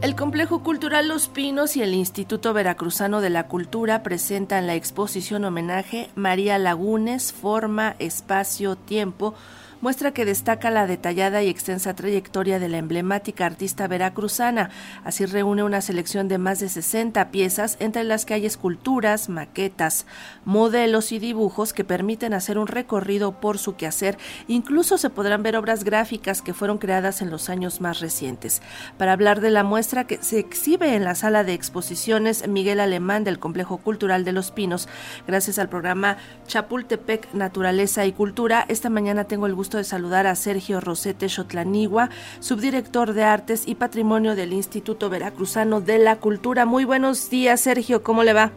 El Complejo Cultural Los Pinos y el Instituto Veracruzano de la Cultura presentan la exposición homenaje María Lagunes, Forma, Espacio, Tiempo, muestra que destaca la detallada y extensa trayectoria de la emblemática artista veracruzana. Así reúne una selección de más de 60 piezas, entre las que hay esculturas, maquetas, modelos y dibujos que permiten hacer un recorrido por su quehacer. Incluso se podrán ver obras gráficas que fueron creadas en los años más recientes. Para hablar de la muestra que se exhibe en la sala de exposiciones Miguel Alemán del Complejo Cultural de Los Pinos, gracias al programa Chapultepec Naturaleza y Cultura, esta mañana tengo el gusto de saludar a Sergio Rosete Xotlanigua, subdirector de Artes y Patrimonio del Instituto Veracruzano de la Cultura. Muy buenos días, Sergio, ¿cómo le va?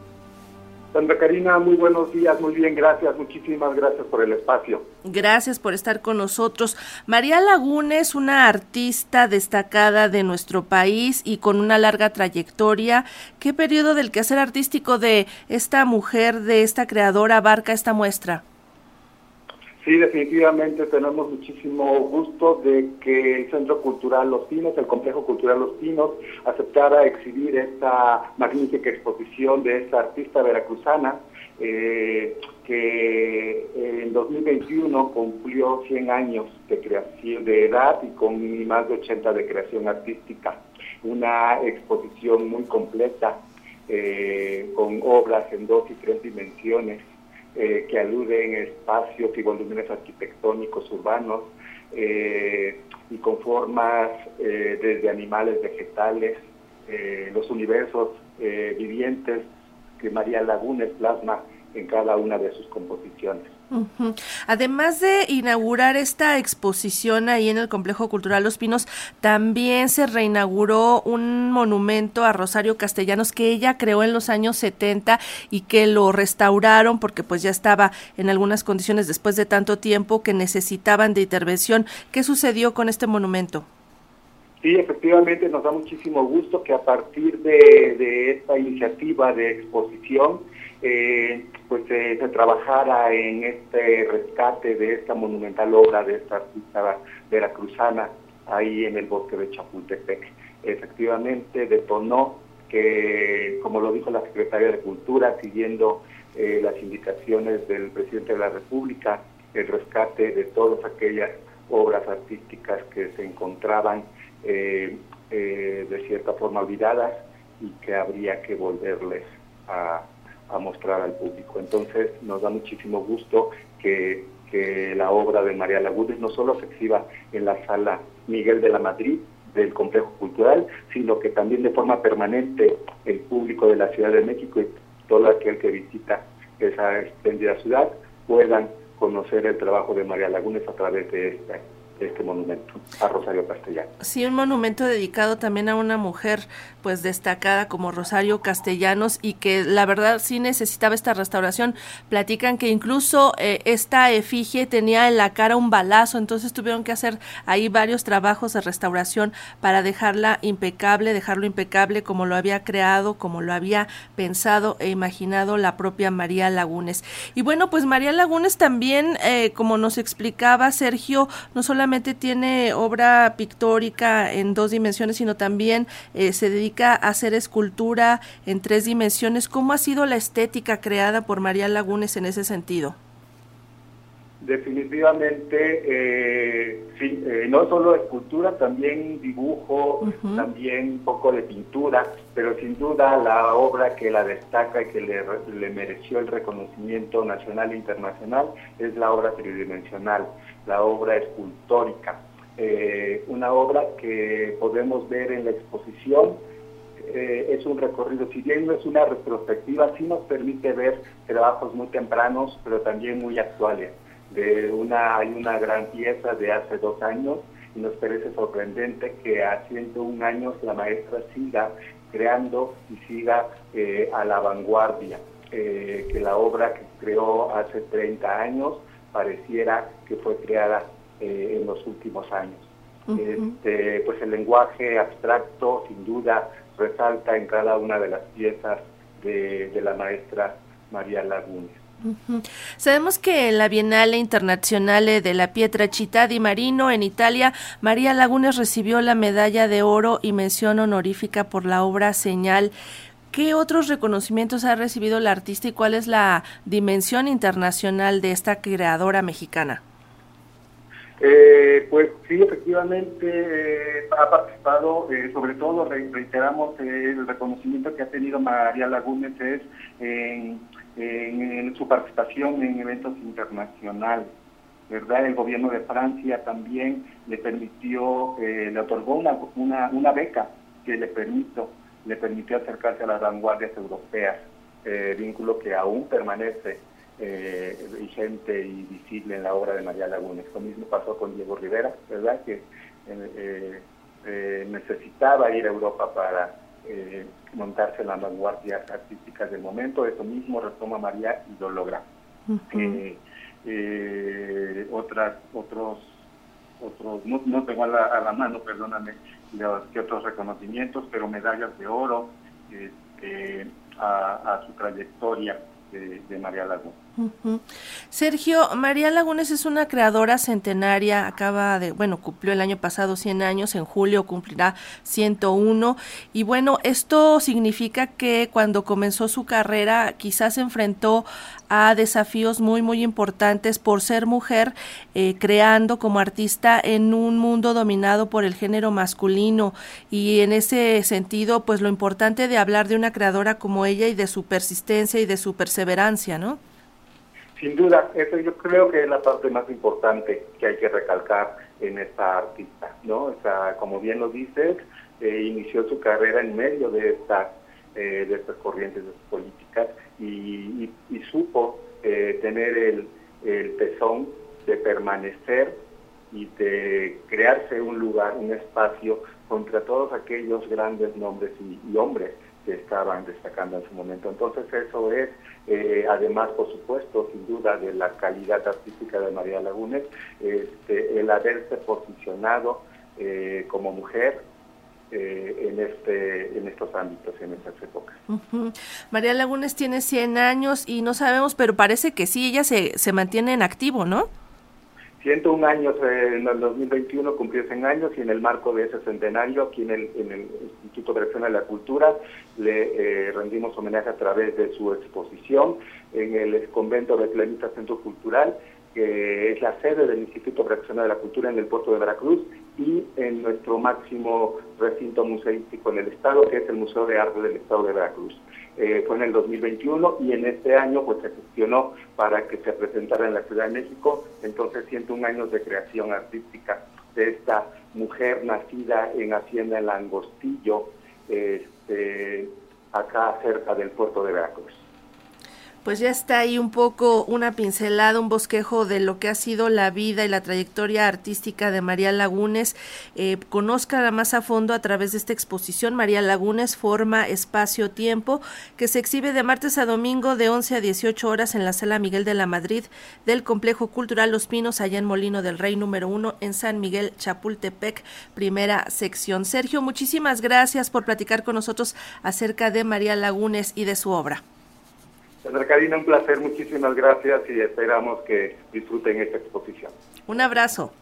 Sandra Karina, muy buenos días, muy bien, gracias, muchísimas gracias por el espacio. Gracias por estar con nosotros. María Lagunes, una artista destacada de nuestro país y con una larga trayectoria. ¿Qué periodo del quehacer artístico de esta mujer, de esta creadora, abarca esta muestra? Sí, definitivamente tenemos muchísimo gusto de que el Centro Cultural Los Pinos, el Complejo Cultural Los Pinos, aceptara exhibir esta magnífica exposición de esta artista veracruzana, eh, que en 2021 cumplió 100 años de creación de edad y con más de 80 de creación artística. Una exposición muy completa, eh, con obras en dos y tres dimensiones eh, que aluden espacios y volúmenes arquitectónicos urbanos eh, y con formas eh, desde animales, vegetales, los universos vivientes que María Lagunes plasma en cada una de sus composiciones. Además de inaugurar esta exposición ahí en el Complejo Cultural Los Pinos, también se reinauguró un monumento a Rosario Castellanos que ella creó en los años 70 y que lo restauraron porque pues ya estaba en algunas condiciones después de tanto tiempo que necesitaban de intervención. ¿Qué sucedió con este monumento? Sí, efectivamente nos da muchísimo gusto que a partir de, esta iniciativa de exposición, eh, pues se trabajara en este rescate de esta monumental obra de esta artista veracruzana ahí en el bosque de Chapultepec. Efectivamente detonó que, como lo dijo la Secretaria de Cultura, siguiendo eh, las indicaciones del presidente de la República, el rescate de todas aquellas obras artísticas que se encontraban eh, eh, de cierta forma olvidadas y que habría que volverles a, mostrar al público. Entonces nos da muchísimo gusto que, la obra de María Lagunes no solo se exhiba en la sala Miguel de la Madrid del Complejo Cultural, sino que también de forma permanente el público de la Ciudad de México y todo aquel que visita esa espléndida ciudad puedan conocer el trabajo de María Lagunes a través de esta este monumento a Rosario Castellano. Sí, un monumento dedicado también a una mujer pues destacada como Rosario Castellanos y que la verdad sí necesitaba esta restauración. Platican que incluso eh, esta efigie tenía en la cara un balazo, entonces tuvieron que hacer ahí varios trabajos de restauración para dejarla impecable, dejarlo impecable como lo había creado, como lo había pensado e imaginado la propia María Lagunes. Y bueno, pues María Lagunes también, eh, como nos explicaba Sergio, no solamente tiene obra pictórica en dos dimensiones, sino también eh, se dedica a hacer escultura en tres dimensiones. ¿Cómo ha sido la estética creada por María Lagunes en ese sentido? Definitivamente, eh, sí, eh, no solo escultura, también dibujo, también un poco de pintura, pero sin duda la obra que la destaca y que le, le mereció el reconocimiento nacional e internacional es la obra tridimensional, la obra escultórica. Eh, una obra que podemos ver en la exposición, es un recorrido, si bien no es una retrospectiva, sí nos permite ver trabajos muy tempranos, pero también muy actuales de una, hay una gran pieza de hace dos años y nos parece sorprendente que a 101 años la maestra siga creando y siga eh, a la vanguardia, eh, que la obra que creó hace 30 años pareciera que fue creada eh, en los últimos años. este, pues el lenguaje abstracto sin duda resalta en cada una de las piezas de, de la maestra María Lagunes. Sabemos que en la Bienal Internacional de la Pietracita di Marino en Italia, María Lagunes recibió la medalla de oro y mención honorífica por la obra Señal. ¿Qué otros reconocimientos ha recibido la artista y cuál es la dimensión internacional de esta creadora mexicana? Eh, pues sí, efectivamente eh, ha participado, eh, sobre todo reiteramos el reconocimiento que ha tenido María Lagunes es en en, su participación en eventos internacionales. ¿verdad? El gobierno de Francia también le permitió, eh, le otorgó una, una, una, beca que le permitió, le permitió acercarse a las vanguardias europeas, eh, vínculo que aún permanece eh, vigente y visible en la obra de María Lagunes. Lo mismo pasó con Diego Rivera, ¿verdad? Que necesitaba ir a Europa para eh, montarse en las vanguardias artísticas del momento. Eso mismo retoma María y lo logra. Eh, eh, otras, otros, otros, no, tengo a la, mano, perdóname, los, que otros reconocimientos, pero medallas de oro este, a, su trayectoria de, María Lagunes. Sergio, María Lagunes es una creadora centenaria, acaba de, bueno, cumplió el año pasado 100 años, en julio cumplirá 101 y bueno, esto significa que cuando comenzó su carrera quizás se enfrentó a desafíos muy, muy importantes por ser mujer, eh, creando como artista en un mundo dominado por el género masculino. Y en ese sentido, pues lo importante de hablar de una creadora como ella y de su persistencia y de su perseverancia, ¿no? Sin duda, eso yo creo que es la parte más importante que hay que recalcar en esta artista, ¿no? O como bien lo dices, eh, inició su carrera en medio de estas, eh, de estas corrientes políticas y, supo eh, tener el, el tesón de permanecer y de crearse un lugar, un espacio contra todos aquellos grandes nombres y hombres que estaban destacando en su momento. Entonces eso es, eh, además por supuesto, sin duda, de la calidad artística de María Lagunes, este, el haberse posicionado eh, como mujer eh, en este en estos ámbitos en estas épocas. María Lagunes tiene 100 años y no sabemos, pero parece que sí, ella se, se mantiene en activo, ¿no? 101 años en el 2021 cumplió 100 años y en el marco de ese centenario aquí en el, Instituto de de la Cultura le eh, rendimos homenaje a través de su exposición en el convento de Clenita Centro Cultural que es la sede del Instituto Reaccional de la Cultura en el puerto de Veracruz y en nuestro máximo recinto museístico en el estado, que es el Museo de Arte del Estado de Veracruz. Eh, fue en el 2021 y en este año pues se gestionó para que se presentara en la Ciudad de México, entonces 101 años de creación artística de esta mujer nacida en Hacienda en Langostillo, este, acá cerca del puerto de Veracruz pues ya está ahí un poco una pincelada, un bosquejo de lo que ha sido la vida y la trayectoria artística de María Lagunes. Eh, más a fondo a través de esta exposición María Lagunes, Forma, Espacio, Tiempo, que se exhibe de martes a domingo de 11 a 18 horas en la Sala Miguel de la Madrid del Complejo Cultural Los Pinos, allá en Molino del Rey número uno, en San Miguel, Chapultepec, primera sección. Sergio, muchísimas gracias por platicar con nosotros acerca de María Lagunes y de su obra. Karina, un placer, muchísimas gracias y esperamos que disfruten esta exposición. Un abrazo.